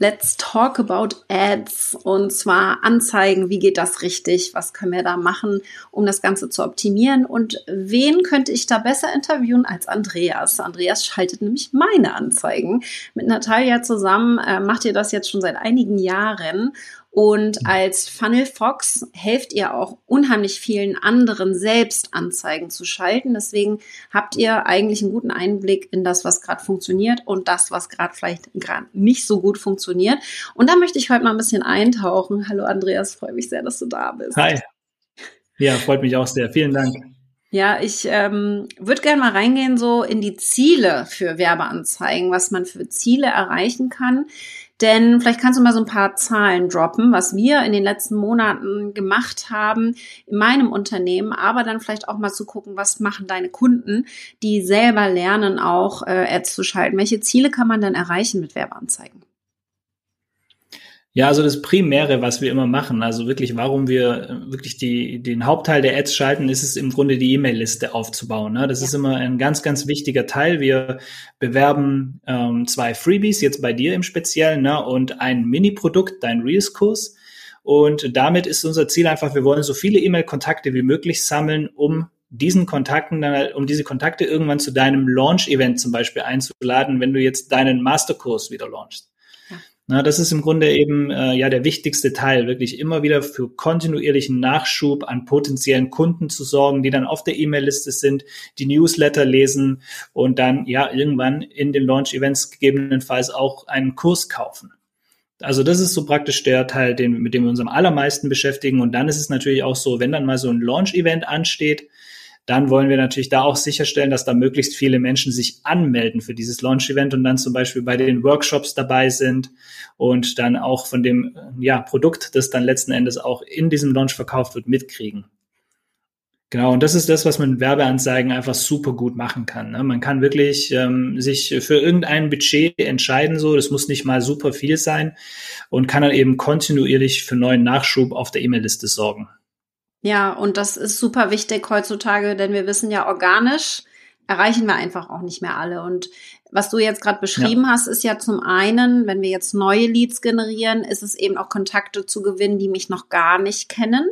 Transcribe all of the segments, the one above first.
Let's talk about Ads und zwar Anzeigen. Wie geht das richtig? Was können wir da machen, um das Ganze zu optimieren? Und wen könnte ich da besser interviewen als Andreas? Andreas schaltet nämlich meine Anzeigen. Mit Natalia zusammen äh, macht ihr das jetzt schon seit einigen Jahren und als Funnel Fox helft ihr auch unheimlich vielen anderen selbst Anzeigen zu schalten. Deswegen habt ihr eigentlich einen guten Einblick in das, was gerade funktioniert und das, was gerade vielleicht gerade nicht so gut funktioniert. Und da möchte ich heute mal ein bisschen eintauchen. Hallo Andreas, freue mich sehr, dass du da bist. Hi. Ja, freut mich auch sehr. Vielen Dank. Ja, ich ähm, würde gerne mal reingehen so in die Ziele für Werbeanzeigen, was man für Ziele erreichen kann. Denn vielleicht kannst du mal so ein paar Zahlen droppen, was wir in den letzten Monaten gemacht haben in meinem Unternehmen, aber dann vielleicht auch mal zu gucken, was machen deine Kunden, die selber lernen, auch äh, Ads zu schalten. Welche Ziele kann man denn erreichen mit Werbeanzeigen? Ja, also das Primäre, was wir immer machen, also wirklich, warum wir äh, wirklich die, den Hauptteil der Ads schalten, ist es im Grunde die E-Mail-Liste aufzubauen. Ne? Das ja. ist immer ein ganz, ganz wichtiger Teil. Wir bewerben ähm, zwei Freebies, jetzt bei dir im Speziellen, ne? und ein Mini-Produkt, dein Reels-Kurs. Und damit ist unser Ziel einfach, wir wollen so viele E-Mail-Kontakte wie möglich sammeln, um diesen Kontakten, dann, um diese Kontakte irgendwann zu deinem Launch-Event zum Beispiel einzuladen, wenn du jetzt deinen Masterkurs wieder launchst. Na, das ist im Grunde eben äh, ja der wichtigste Teil, wirklich immer wieder für kontinuierlichen Nachschub an potenziellen Kunden zu sorgen, die dann auf der E-Mail-Liste sind, die Newsletter lesen und dann ja irgendwann in den Launch-Events gegebenenfalls auch einen Kurs kaufen. Also das ist so praktisch der Teil, den, mit dem wir uns am allermeisten beschäftigen. Und dann ist es natürlich auch so, wenn dann mal so ein Launch-Event ansteht, dann wollen wir natürlich da auch sicherstellen, dass da möglichst viele Menschen sich anmelden für dieses Launch-Event und dann zum Beispiel bei den Workshops dabei sind und dann auch von dem ja, Produkt, das dann letzten Endes auch in diesem Launch verkauft wird, mitkriegen. Genau, und das ist das, was man mit Werbeanzeigen einfach super gut machen kann. Ne? Man kann wirklich ähm, sich für irgendein Budget entscheiden, so, das muss nicht mal super viel sein und kann dann eben kontinuierlich für neuen Nachschub auf der E-Mail-Liste sorgen. Ja, und das ist super wichtig heutzutage, denn wir wissen ja, organisch erreichen wir einfach auch nicht mehr alle. Und was du jetzt gerade beschrieben ja. hast, ist ja zum einen, wenn wir jetzt neue Leads generieren, ist es eben auch Kontakte zu gewinnen, die mich noch gar nicht kennen.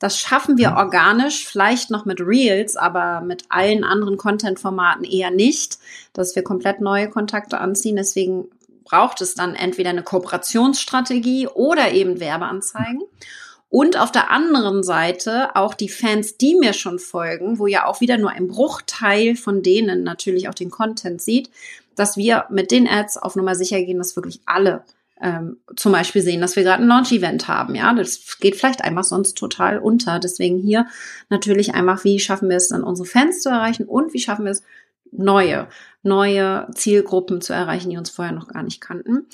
Das schaffen wir organisch, vielleicht noch mit Reels, aber mit allen anderen Content-Formaten eher nicht, dass wir komplett neue Kontakte anziehen. Deswegen braucht es dann entweder eine Kooperationsstrategie oder eben Werbeanzeigen. Mhm. Und auf der anderen Seite auch die Fans, die mir schon folgen, wo ja auch wieder nur ein Bruchteil von denen natürlich auch den Content sieht, dass wir mit den Ads auf Nummer sicher gehen, dass wirklich alle ähm, zum Beispiel sehen, dass wir gerade ein Launch-Event haben. Ja, das geht vielleicht einfach sonst total unter. Deswegen hier natürlich einfach, wie schaffen wir es dann, unsere Fans zu erreichen und wie schaffen wir es, neue, neue Zielgruppen zu erreichen, die uns vorher noch gar nicht kannten.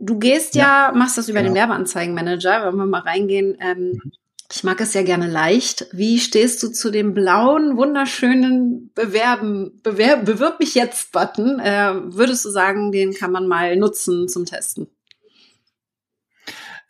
Du gehst ja, ja machst das über genau. den Werbeanzeigenmanager, wenn wir mal reingehen. Ähm, mhm. ich mag es ja gerne leicht. Wie stehst du zu dem blauen, wunderschönen Bewerben, bewerb, bewirb mich jetzt Button? Äh, würdest du sagen, den kann man mal nutzen zum Testen?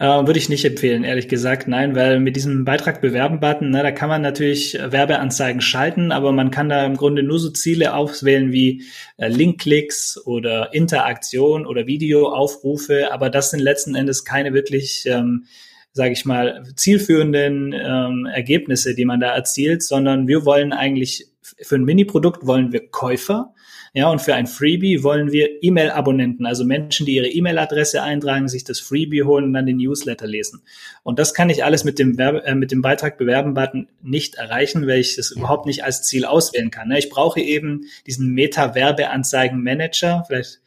Äh, würde ich nicht empfehlen, ehrlich gesagt. Nein, weil mit diesem Beitrag bewerben-Button, ne, da kann man natürlich Werbeanzeigen schalten, aber man kann da im Grunde nur so Ziele auswählen wie äh, Linkklicks oder Interaktion oder Videoaufrufe, aber das sind letzten Endes keine wirklich ähm, sage ich mal, zielführenden ähm, Ergebnisse, die man da erzielt, sondern wir wollen eigentlich für ein Mini-Produkt wollen wir Käufer ja, und für ein Freebie wollen wir E-Mail-Abonnenten, also Menschen, die ihre E-Mail-Adresse eintragen, sich das Freebie holen und dann den Newsletter lesen. Und das kann ich alles mit dem, Werbe, äh, mit dem Beitrag bewerben-Button nicht erreichen, weil ich das überhaupt nicht als Ziel auswählen kann. Ne? Ich brauche eben diesen Meta-Werbeanzeigen-Manager, vielleicht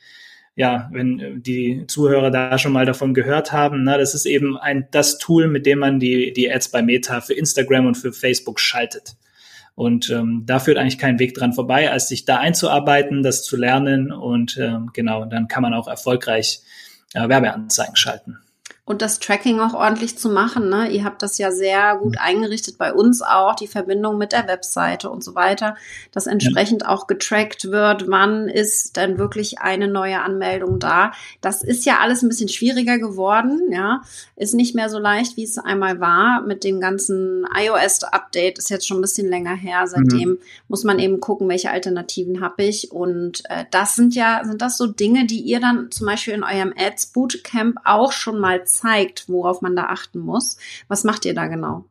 ja, wenn die Zuhörer da schon mal davon gehört haben, na, das ist eben ein, das Tool, mit dem man die, die Ads bei Meta für Instagram und für Facebook schaltet. Und ähm, da führt eigentlich kein Weg dran vorbei, als sich da einzuarbeiten, das zu lernen und ähm, genau, dann kann man auch erfolgreich äh, Werbeanzeigen schalten. Und das Tracking auch ordentlich zu machen. Ne? Ihr habt das ja sehr gut eingerichtet bei uns auch, die Verbindung mit der Webseite und so weiter, dass entsprechend auch getrackt wird, wann ist denn wirklich eine neue Anmeldung da. Das ist ja alles ein bisschen schwieriger geworden, ja, ist nicht mehr so leicht, wie es einmal war mit dem ganzen iOS-Update, ist jetzt schon ein bisschen länger her. Seitdem mhm. muss man eben gucken, welche Alternativen habe ich. Und äh, das sind ja, sind das so Dinge, die ihr dann zum Beispiel in eurem Ads Bootcamp auch schon mal zeigt, worauf man da achten muss. Was macht ihr da genau?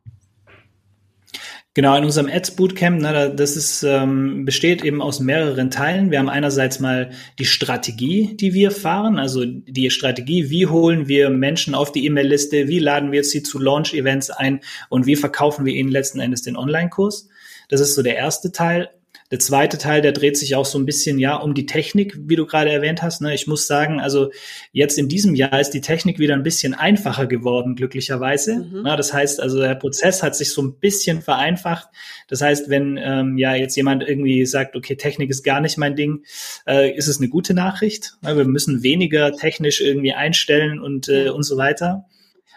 Genau, in unserem Ads Bootcamp, ne, das ist, ähm, besteht eben aus mehreren Teilen. Wir haben einerseits mal die Strategie, die wir fahren, also die Strategie, wie holen wir Menschen auf die E-Mail-Liste, wie laden wir sie zu Launch-Events ein und wie verkaufen wir ihnen letzten Endes den Online-Kurs. Das ist so der erste Teil. Der zweite Teil, der dreht sich auch so ein bisschen ja um die Technik, wie du gerade erwähnt hast. Ne? Ich muss sagen, also jetzt in diesem Jahr ist die Technik wieder ein bisschen einfacher geworden, glücklicherweise. Mhm. Ja, das heißt, also der Prozess hat sich so ein bisschen vereinfacht. Das heißt, wenn ähm, ja jetzt jemand irgendwie sagt, okay, Technik ist gar nicht mein Ding, äh, ist es eine gute Nachricht. Ja, wir müssen weniger technisch irgendwie einstellen und äh, und so weiter.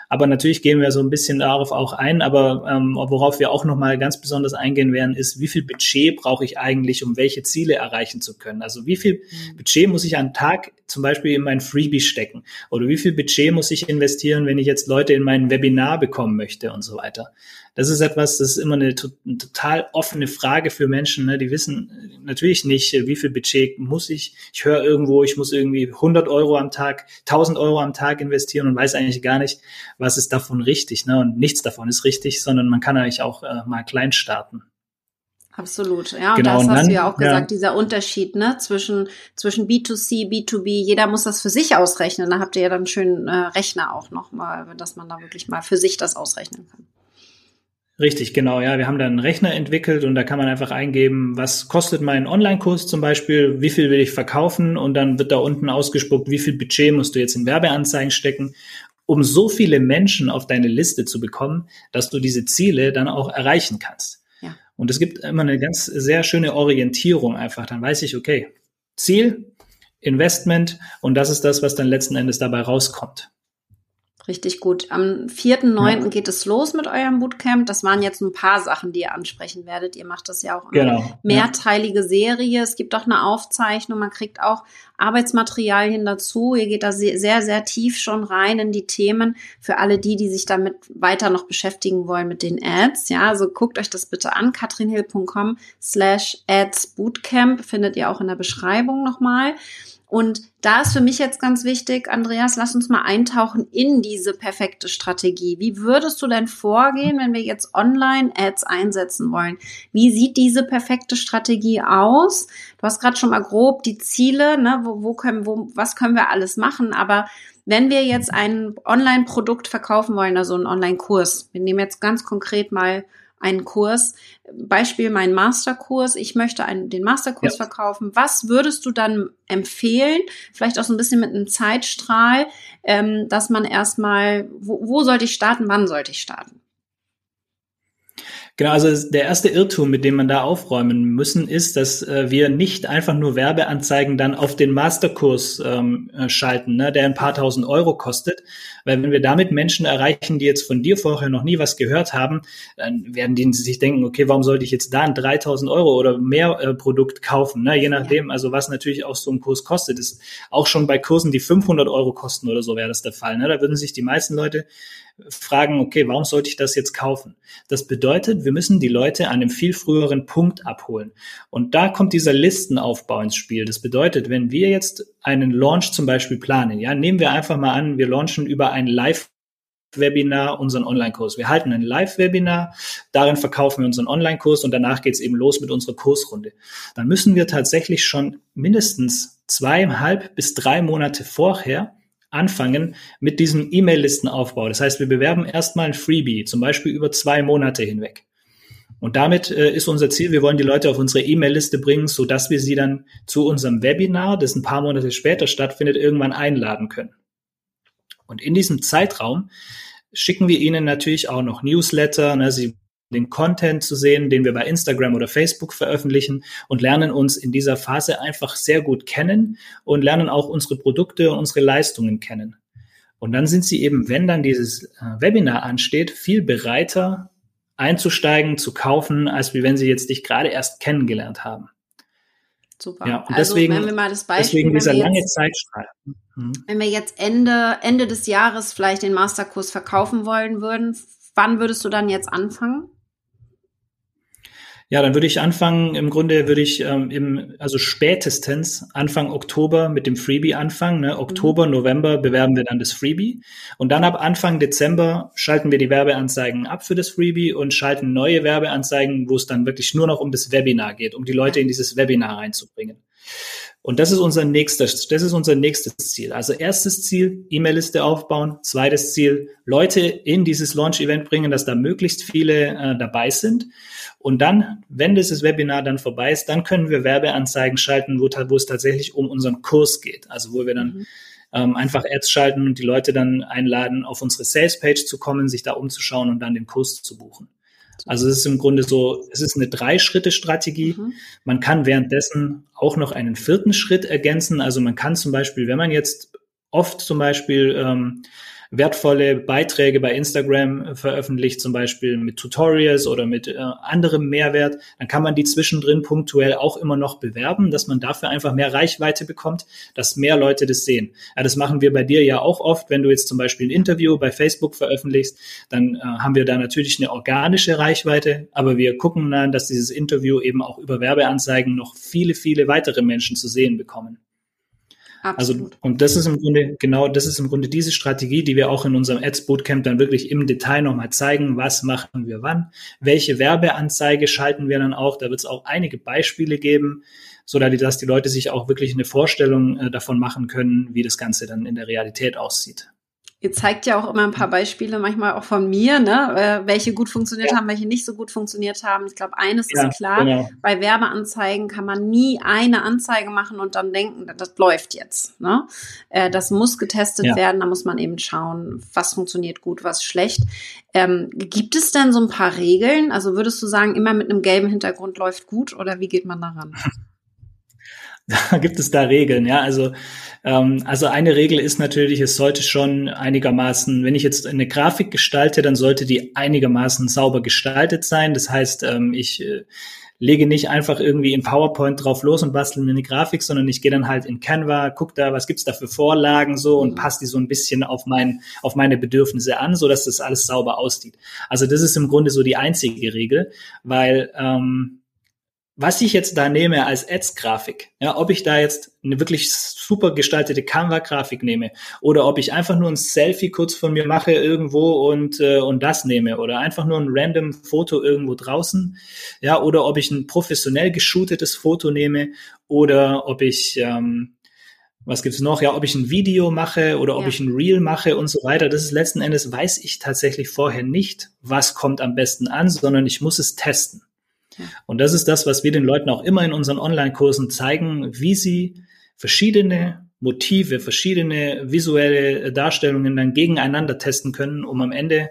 Aber natürlich gehen wir so ein bisschen darauf auch ein. Aber ähm, worauf wir auch nochmal ganz besonders eingehen werden, ist, wie viel Budget brauche ich eigentlich, um welche Ziele erreichen zu können? Also wie viel mhm. Budget muss ich am Tag zum Beispiel in mein Freebie stecken? Oder wie viel Budget muss ich investieren, wenn ich jetzt Leute in mein Webinar bekommen möchte und so weiter? Das ist etwas, das ist immer eine, eine total offene Frage für Menschen. Ne? Die wissen natürlich nicht, wie viel Budget muss ich. Ich höre irgendwo, ich muss irgendwie 100 Euro am Tag, 1000 Euro am Tag investieren und weiß eigentlich gar nicht, was ist davon richtig. Ne? Und nichts davon ist richtig, sondern man kann eigentlich auch äh, mal klein starten. Absolut, ja. Und genau, das hast dann, du ja auch gesagt, ja. dieser Unterschied ne, zwischen, zwischen B2C, B2B, jeder muss das für sich ausrechnen. Da habt ihr ja dann einen schönen äh, Rechner auch nochmal, dass man da wirklich mal für sich das ausrechnen kann. Richtig, genau, ja. Wir haben da einen Rechner entwickelt und da kann man einfach eingeben, was kostet mein Online-Kurs zum Beispiel, wie viel will ich verkaufen und dann wird da unten ausgespuckt, wie viel Budget musst du jetzt in Werbeanzeigen stecken, um so viele Menschen auf deine Liste zu bekommen, dass du diese Ziele dann auch erreichen kannst. Und es gibt immer eine ganz sehr schöne Orientierung einfach. Dann weiß ich, okay, Ziel, Investment und das ist das, was dann letzten Endes dabei rauskommt. Richtig gut. Am 4.9. Ja. geht es los mit eurem Bootcamp. Das waren jetzt ein paar Sachen, die ihr ansprechen werdet. Ihr macht das ja auch genau. mehrteilige. Serie. Es gibt auch eine Aufzeichnung. Man kriegt auch Arbeitsmaterialien dazu. Ihr geht da sehr, sehr, sehr tief schon rein in die Themen für alle die, die sich damit weiter noch beschäftigen wollen mit den Ads. Ja, also guckt euch das bitte an. katrinhill.com slash ads bootcamp findet ihr auch in der Beschreibung nochmal. Und da ist für mich jetzt ganz wichtig, Andreas, lass uns mal eintauchen in diese perfekte Strategie. Wie würdest du denn vorgehen, wenn wir jetzt Online-Ads einsetzen wollen? Wie sieht diese perfekte Strategie aus? Du hast gerade schon mal grob die Ziele, ne? wo, wo können, wo, was können wir alles machen, aber wenn wir jetzt ein Online-Produkt verkaufen wollen, also einen Online-Kurs, wir nehmen jetzt ganz konkret mal einen Kurs. Beispiel mein Masterkurs. Ich möchte einen, den Masterkurs ja. verkaufen. Was würdest du dann empfehlen? Vielleicht auch so ein bisschen mit einem Zeitstrahl, ähm, dass man erstmal, wo, wo sollte ich starten? Wann sollte ich starten? Genau, also der erste Irrtum, mit dem man da aufräumen müssen, ist, dass äh, wir nicht einfach nur Werbeanzeigen dann auf den Masterkurs ähm, äh, schalten, ne, der ein paar tausend Euro kostet. Weil wenn wir damit Menschen erreichen, die jetzt von dir vorher noch nie was gehört haben, dann werden die sich denken, okay, warum sollte ich jetzt da ein 3000 Euro oder mehr äh, Produkt kaufen? Ne? Je nachdem, also was natürlich auch so ein Kurs kostet, ist auch schon bei Kursen, die 500 Euro kosten oder so wäre das der Fall. Ne? Da würden sich die meisten Leute fragen, okay, warum sollte ich das jetzt kaufen? Das bedeutet, wir müssen die Leute an einem viel früheren Punkt abholen. Und da kommt dieser Listenaufbau ins Spiel. Das bedeutet, wenn wir jetzt einen Launch zum Beispiel planen, ja, nehmen wir einfach mal an, wir launchen über ein Live Webinar unseren Online-Kurs. Wir halten ein Live-Webinar, darin verkaufen wir unseren Online-Kurs und danach geht es eben los mit unserer Kursrunde. Dann müssen wir tatsächlich schon mindestens zweieinhalb bis drei Monate vorher anfangen mit diesem E-Mail-Listenaufbau. Das heißt, wir bewerben erstmal ein Freebie, zum Beispiel über zwei Monate hinweg. Und damit äh, ist unser Ziel, wir wollen die Leute auf unsere E-Mail-Liste bringen, so dass wir sie dann zu unserem Webinar, das ein paar Monate später stattfindet, irgendwann einladen können. Und in diesem Zeitraum schicken wir ihnen natürlich auch noch Newsletter. Ne? Sie den Content zu sehen, den wir bei Instagram oder Facebook veröffentlichen und lernen uns in dieser Phase einfach sehr gut kennen und lernen auch unsere Produkte und unsere Leistungen kennen. Und dann sind sie eben, wenn dann dieses äh, Webinar ansteht, viel bereiter einzusteigen, zu kaufen, als wie wenn sie jetzt dich gerade erst kennengelernt haben. Super. Ja, und also, deswegen, wenn wir mal das Beispiel, deswegen dieser lange Zeitstrahl. Mhm. Wenn wir jetzt Ende, Ende des Jahres vielleicht den Masterkurs verkaufen wollen würden, wann würdest du dann jetzt anfangen? Ja, dann würde ich anfangen, im Grunde würde ich ähm, im, also spätestens Anfang Oktober mit dem Freebie anfangen. Ne? Oktober, mhm. November bewerben wir dann das Freebie. Und dann ab Anfang Dezember schalten wir die Werbeanzeigen ab für das Freebie und schalten neue Werbeanzeigen, wo es dann wirklich nur noch um das Webinar geht, um die Leute in dieses Webinar reinzubringen. Und das ist unser nächstes, das ist unser nächstes Ziel. Also erstes Ziel, E-Mail-Liste aufbauen. Zweites Ziel, Leute in dieses Launch-Event bringen, dass da möglichst viele äh, dabei sind. Und dann, wenn dieses Webinar dann vorbei ist, dann können wir Werbeanzeigen schalten, wo, wo es tatsächlich um unseren Kurs geht. Also wo wir dann mhm. ähm, einfach Ads schalten und die Leute dann einladen, auf unsere Sales-Page zu kommen, sich da umzuschauen und dann den Kurs zu buchen. Also es ist im Grunde so, es ist eine Drei-Schritte-Strategie. Mhm. Man kann währenddessen auch noch einen vierten Schritt ergänzen. Also man kann zum Beispiel, wenn man jetzt oft zum Beispiel ähm, wertvolle Beiträge bei Instagram veröffentlicht, zum Beispiel mit Tutorials oder mit äh, anderem Mehrwert, dann kann man die zwischendrin punktuell auch immer noch bewerben, dass man dafür einfach mehr Reichweite bekommt, dass mehr Leute das sehen. Ja, das machen wir bei dir ja auch oft, wenn du jetzt zum Beispiel ein Interview bei Facebook veröffentlichst, dann äh, haben wir da natürlich eine organische Reichweite, aber wir gucken dann, dass dieses Interview eben auch über Werbeanzeigen noch viele, viele weitere Menschen zu sehen bekommen. Also, Absolut. Also, und das ist im Grunde, genau, das ist im Grunde diese Strategie, die wir auch in unserem Ads Bootcamp dann wirklich im Detail nochmal zeigen. Was machen wir wann? Welche Werbeanzeige schalten wir dann auch? Da wird es auch einige Beispiele geben, so dass die Leute sich auch wirklich eine Vorstellung äh, davon machen können, wie das Ganze dann in der Realität aussieht. Ihr zeigt ja auch immer ein paar Beispiele, manchmal auch von mir, ne, äh, welche gut funktioniert ja. haben, welche nicht so gut funktioniert haben. Ich glaube, eines ja, ist klar, genau. bei Werbeanzeigen kann man nie eine Anzeige machen und dann denken, das läuft jetzt. Ne? Äh, das muss getestet ja. werden, da muss man eben schauen, was funktioniert gut, was schlecht. Ähm, gibt es denn so ein paar Regeln? Also würdest du sagen, immer mit einem gelben Hintergrund läuft gut oder wie geht man daran? Da gibt es da Regeln, ja. Also, ähm, also eine Regel ist natürlich, es sollte schon einigermaßen, wenn ich jetzt eine Grafik gestalte, dann sollte die einigermaßen sauber gestaltet sein. Das heißt, ähm, ich äh, lege nicht einfach irgendwie in PowerPoint drauf los und bastel mir eine Grafik, sondern ich gehe dann halt in Canva, guck da, was gibt's da für Vorlagen so und mhm. passe die so ein bisschen auf mein, auf meine Bedürfnisse an, so dass das alles sauber aussieht. Also das ist im Grunde so die einzige Regel, weil ähm, was ich jetzt da nehme als Ads-Grafik, ja, ob ich da jetzt eine wirklich super gestaltete Canva-Grafik nehme oder ob ich einfach nur ein Selfie kurz von mir mache irgendwo und, äh, und das nehme oder einfach nur ein random Foto irgendwo draußen, ja, oder ob ich ein professionell geshootetes Foto nehme oder ob ich, ähm, was gibt's noch? Ja, ob ich ein Video mache oder ob ja. ich ein Reel mache und so weiter. Das ist letzten Endes weiß ich tatsächlich vorher nicht, was kommt am besten an, sondern ich muss es testen. Und das ist das, was wir den Leuten auch immer in unseren Online-Kursen zeigen, wie sie verschiedene Motive, verschiedene visuelle Darstellungen dann gegeneinander testen können, um am Ende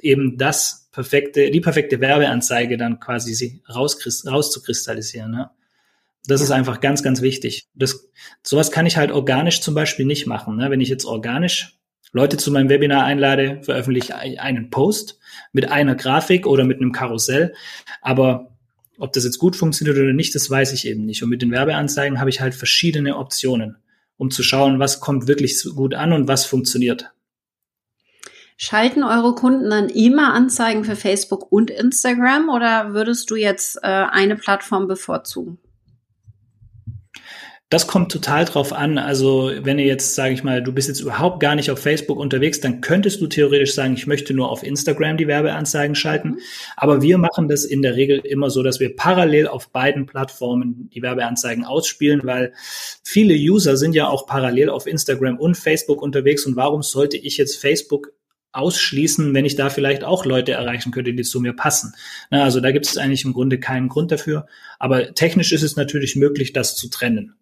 eben das perfekte, die perfekte Werbeanzeige dann quasi rauszukristallisieren. Ja. Das ist einfach ganz, ganz wichtig. Das, sowas kann ich halt organisch zum Beispiel nicht machen. Ne? Wenn ich jetzt organisch Leute zu meinem Webinar einlade, veröffentliche ich einen Post mit einer Grafik oder mit einem Karussell. Aber ob das jetzt gut funktioniert oder nicht, das weiß ich eben nicht. Und mit den Werbeanzeigen habe ich halt verschiedene Optionen, um zu schauen, was kommt wirklich gut an und was funktioniert. Schalten eure Kunden dann immer Anzeigen für Facebook und Instagram oder würdest du jetzt äh, eine Plattform bevorzugen? Das kommt total drauf an. Also wenn ihr jetzt, sage ich mal, du bist jetzt überhaupt gar nicht auf Facebook unterwegs, dann könntest du theoretisch sagen, ich möchte nur auf Instagram die Werbeanzeigen schalten. Mhm. Aber wir machen das in der Regel immer so, dass wir parallel auf beiden Plattformen die Werbeanzeigen ausspielen, weil viele User sind ja auch parallel auf Instagram und Facebook unterwegs. Und warum sollte ich jetzt Facebook ausschließen, wenn ich da vielleicht auch Leute erreichen könnte, die zu mir passen. also da gibt es eigentlich im Grunde keinen Grund dafür. Aber technisch ist es natürlich möglich, das zu trennen.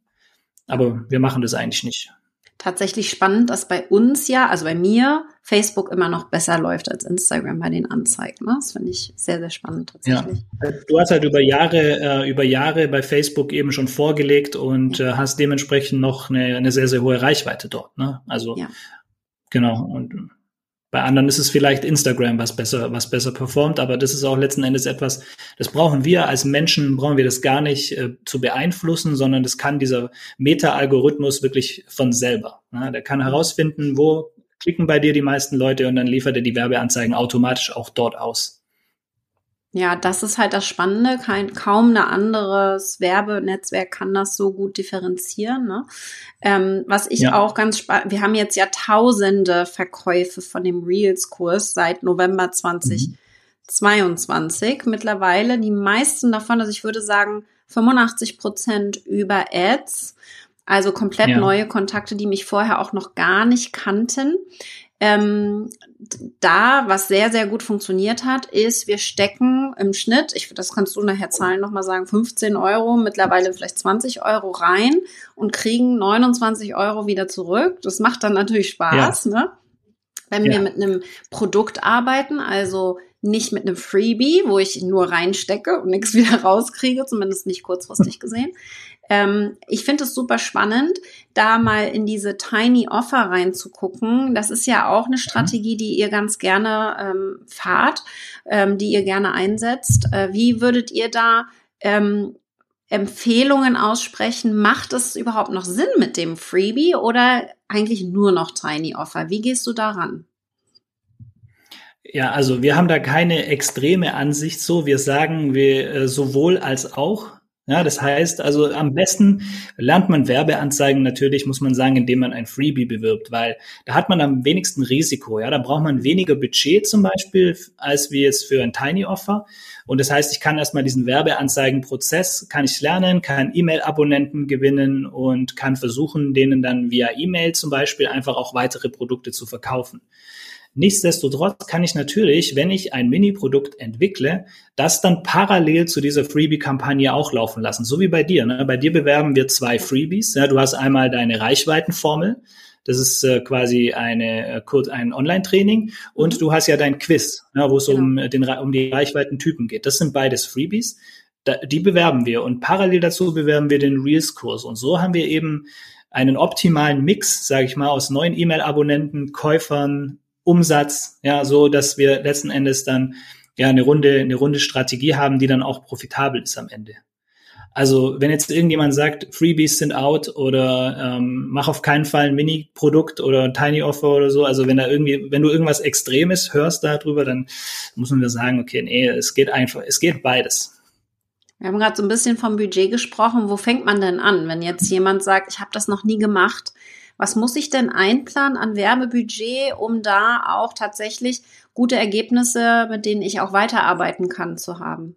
Aber wir machen das eigentlich nicht. Tatsächlich spannend, dass bei uns ja, also bei mir, Facebook immer noch besser läuft als Instagram bei den Anzeigen. Ne? Das finde ich sehr, sehr spannend tatsächlich. Ja. Du hast halt über Jahre, äh, über Jahre bei Facebook eben schon vorgelegt und äh, hast dementsprechend noch eine, eine sehr, sehr hohe Reichweite dort. Ne? Also ja. Genau. Und bei anderen ist es vielleicht Instagram, was besser, was besser performt, aber das ist auch letzten Endes etwas, das brauchen wir als Menschen, brauchen wir das gar nicht äh, zu beeinflussen, sondern das kann dieser Meta-Algorithmus wirklich von selber. Ja, der kann herausfinden, wo klicken bei dir die meisten Leute und dann liefert er die Werbeanzeigen automatisch auch dort aus. Ja, das ist halt das Spannende. Kein, kaum ein anderes Werbenetzwerk kann das so gut differenzieren. Ne? Ähm, was ich ja. auch ganz spannend, wir haben jetzt ja tausende Verkäufe von dem Reels-Kurs seit November 2022 mhm. mittlerweile. Die meisten davon, also ich würde sagen 85 Prozent über Ads. Also komplett ja. neue Kontakte, die mich vorher auch noch gar nicht kannten. Ähm, da, was sehr, sehr gut funktioniert hat, ist, wir stecken im Schnitt, ich, das kannst du nachher Zahlen nochmal sagen, 15 Euro, mittlerweile vielleicht 20 Euro rein und kriegen 29 Euro wieder zurück. Das macht dann natürlich Spaß, ja. ne? Wenn ja. wir mit einem Produkt arbeiten, also nicht mit einem Freebie, wo ich nur reinstecke und nichts wieder rauskriege, zumindest nicht kurzfristig gesehen, ähm, ich finde es super spannend, da mal in diese Tiny Offer reinzugucken. Das ist ja auch eine Strategie, die ihr ganz gerne ähm, fahrt, ähm, die ihr gerne einsetzt. Äh, wie würdet ihr da ähm, Empfehlungen aussprechen? Macht es überhaupt noch Sinn mit dem Freebie oder eigentlich nur noch Tiny Offer? Wie gehst du daran? Ja, also wir haben da keine extreme Ansicht so. Wir sagen wir äh, sowohl als auch. Ja, das heißt also am besten lernt man Werbeanzeigen natürlich, muss man sagen, indem man ein Freebie bewirbt, weil da hat man am wenigsten Risiko. Ja, da braucht man weniger Budget zum Beispiel als wie jetzt für ein Tiny Offer. Und das heißt, ich kann erstmal diesen Werbeanzeigenprozess, kann ich lernen, kann E-Mail-Abonnenten gewinnen und kann versuchen, denen dann via E-Mail zum Beispiel einfach auch weitere Produkte zu verkaufen. Nichtsdestotrotz kann ich natürlich, wenn ich ein Mini-Produkt entwickle, das dann parallel zu dieser Freebie-Kampagne auch laufen lassen. So wie bei dir. Ne? Bei dir bewerben wir zwei Freebies. Ja, du hast einmal deine Reichweitenformel. Das ist äh, quasi eine, äh, kurz ein Online-Training. Und mhm. du hast ja dein Quiz, ja, wo es genau. um, den, um die Reichweitentypen geht. Das sind beides Freebies. Da, die bewerben wir. Und parallel dazu bewerben wir den Reels-Kurs. Und so haben wir eben einen optimalen Mix, sage ich mal, aus neuen E-Mail-Abonnenten, Käufern, Umsatz, ja, so dass wir letzten Endes dann ja eine runde, eine runde Strategie haben, die dann auch profitabel ist am Ende. Also wenn jetzt irgendjemand sagt, Freebies sind out oder ähm, mach auf keinen Fall ein Mini-Produkt oder ein Tiny Offer oder so, also wenn da irgendwie, wenn du irgendwas Extremes hörst darüber, dann muss man sagen, okay, nee, es geht einfach, es geht beides. Wir haben gerade so ein bisschen vom Budget gesprochen. Wo fängt man denn an, wenn jetzt jemand sagt, ich habe das noch nie gemacht? Was muss ich denn einplanen an Werbebudget, um da auch tatsächlich gute Ergebnisse, mit denen ich auch weiterarbeiten kann, zu haben?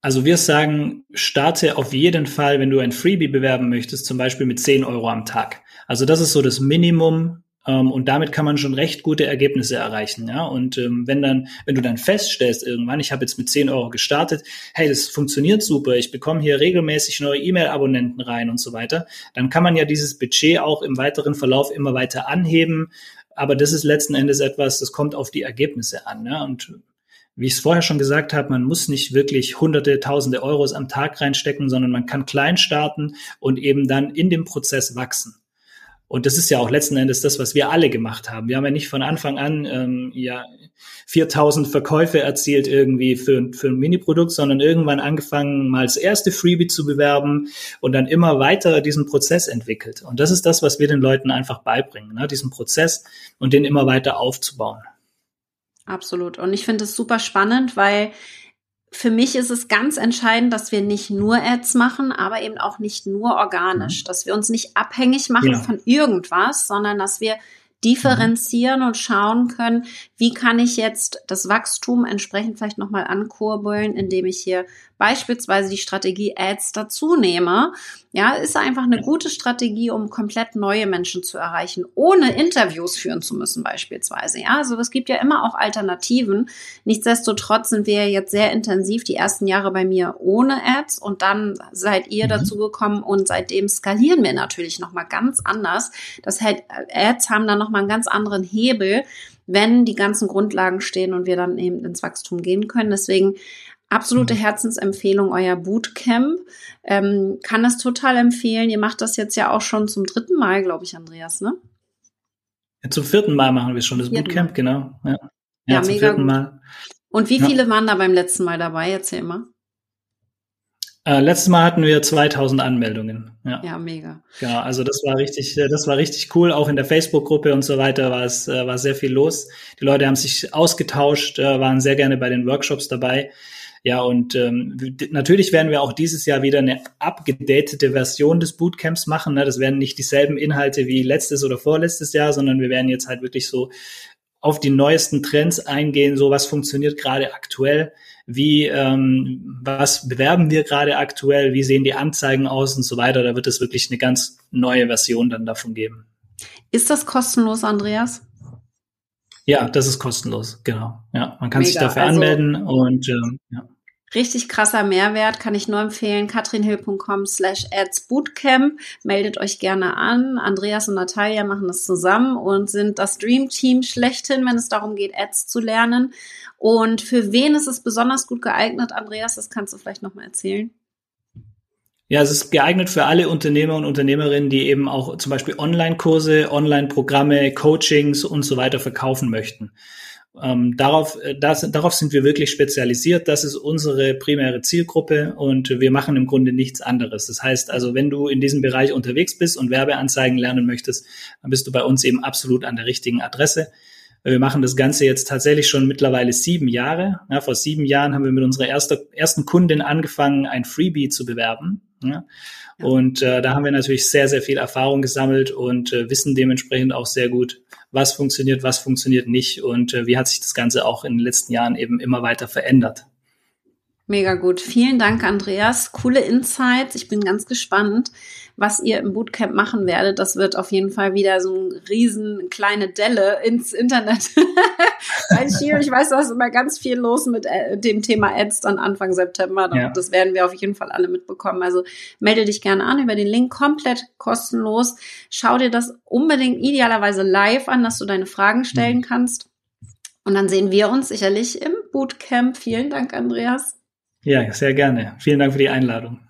Also wir sagen, starte auf jeden Fall, wenn du ein Freebie bewerben möchtest, zum Beispiel mit 10 Euro am Tag. Also das ist so das Minimum, ähm, und damit kann man schon recht gute Ergebnisse erreichen. Ja? Und ähm, wenn dann, wenn du dann feststellst irgendwann, ich habe jetzt mit 10 Euro gestartet, hey, das funktioniert super, ich bekomme hier regelmäßig neue E-Mail-Abonnenten rein und so weiter, dann kann man ja dieses Budget auch im weiteren Verlauf immer weiter anheben. Aber das ist letzten Endes etwas, das kommt auf die Ergebnisse an. Ja? Und wie ich es vorher schon gesagt habe, man muss nicht wirklich hunderte, tausende Euros am Tag reinstecken, sondern man kann klein starten und eben dann in dem Prozess wachsen. Und das ist ja auch letzten Endes das, was wir alle gemacht haben. Wir haben ja nicht von Anfang an ähm, ja 4000 Verkäufe erzielt irgendwie für, für ein Mini-Produkt, sondern irgendwann angefangen, mal das erste Freebie zu bewerben und dann immer weiter diesen Prozess entwickelt. Und das ist das, was wir den Leuten einfach beibringen, ne? diesen Prozess und den immer weiter aufzubauen. Absolut. Und ich finde es super spannend, weil für mich ist es ganz entscheidend, dass wir nicht nur Ads machen, aber eben auch nicht nur organisch, mhm. dass wir uns nicht abhängig machen ja. von irgendwas, sondern dass wir differenzieren mhm. und schauen können, wie kann ich jetzt das Wachstum entsprechend vielleicht nochmal ankurbeln, indem ich hier beispielsweise die Strategie Ads dazu nehme. Ja, ist einfach eine gute Strategie, um komplett neue Menschen zu erreichen, ohne Interviews führen zu müssen beispielsweise. Ja, also es gibt ja immer auch Alternativen. Nichtsdestotrotz sind wir jetzt sehr intensiv die ersten Jahre bei mir ohne Ads und dann seid ihr mhm. dazu gekommen und seitdem skalieren wir natürlich nochmal ganz anders. Das heißt, Ads haben dann nochmal einen ganz anderen Hebel, wenn die ganzen Grundlagen stehen und wir dann eben ins Wachstum gehen können. Deswegen absolute mhm. Herzensempfehlung, euer Bootcamp. Ähm, kann das total empfehlen. Ihr macht das jetzt ja auch schon zum dritten Mal, glaube ich, Andreas, ne? Ja, zum vierten Mal machen wir schon das Bootcamp, Mal. genau. Ja, ja, ja zum mega vierten gut. Mal. Und wie viele waren da beim letzten Mal dabei? Erzähl mal. Äh, letztes Mal hatten wir 2000 Anmeldungen. Ja. ja, mega. Genau, also das war richtig, äh, das war richtig cool. Auch in der Facebook-Gruppe und so weiter war es, äh, war sehr viel los. Die Leute haben sich ausgetauscht, äh, waren sehr gerne bei den Workshops dabei. Ja, und ähm, natürlich werden wir auch dieses Jahr wieder eine abgedatete Version des Bootcamps machen. Ne? Das werden nicht dieselben Inhalte wie letztes oder vorletztes Jahr, sondern wir werden jetzt halt wirklich so auf die neuesten Trends eingehen, so was funktioniert gerade aktuell, wie ähm, was bewerben wir gerade aktuell, wie sehen die Anzeigen aus und so weiter. Da wird es wirklich eine ganz neue Version dann davon geben. Ist das kostenlos, Andreas? Ja, das ist kostenlos, genau. Ja, man kann Mega. sich dafür also, anmelden und ähm, ja. Richtig krasser Mehrwert, kann ich nur empfehlen. katrinhill.com slash adsbootcamp. Meldet euch gerne an. Andreas und Natalia machen das zusammen und sind das Dream Team schlechthin, wenn es darum geht, Ads zu lernen. Und für wen ist es besonders gut geeignet, Andreas? Das kannst du vielleicht nochmal erzählen. Ja, es ist geeignet für alle Unternehmer und Unternehmerinnen, die eben auch zum Beispiel Online-Kurse, Online-Programme, Coachings und so weiter verkaufen möchten. Ähm, darauf, äh, das, darauf sind wir wirklich spezialisiert. Das ist unsere primäre Zielgruppe und wir machen im Grunde nichts anderes. Das heißt also, wenn du in diesem Bereich unterwegs bist und Werbeanzeigen lernen möchtest, dann bist du bei uns eben absolut an der richtigen Adresse. Wir machen das Ganze jetzt tatsächlich schon mittlerweile sieben Jahre. Ja, vor sieben Jahren haben wir mit unserer erster, ersten Kundin angefangen, ein Freebie zu bewerben. Ja. Und äh, da haben wir natürlich sehr, sehr viel Erfahrung gesammelt und äh, wissen dementsprechend auch sehr gut, was funktioniert, was funktioniert nicht und äh, wie hat sich das Ganze auch in den letzten Jahren eben immer weiter verändert. Mega gut. Vielen Dank, Andreas. Coole Insights. Ich bin ganz gespannt, was ihr im Bootcamp machen werdet. Das wird auf jeden Fall wieder so ein riesen kleine Delle ins Internet. ich weiß, da ist immer ganz viel los mit äh, dem Thema Ads dann Anfang September. Ja. Das werden wir auf jeden Fall alle mitbekommen. Also melde dich gerne an über den Link, komplett kostenlos. Schau dir das unbedingt idealerweise live an, dass du deine Fragen stellen mhm. kannst. Und dann sehen wir uns sicherlich im Bootcamp. Vielen Dank, Andreas. Ja, sehr gerne. Vielen Dank für die Einladung.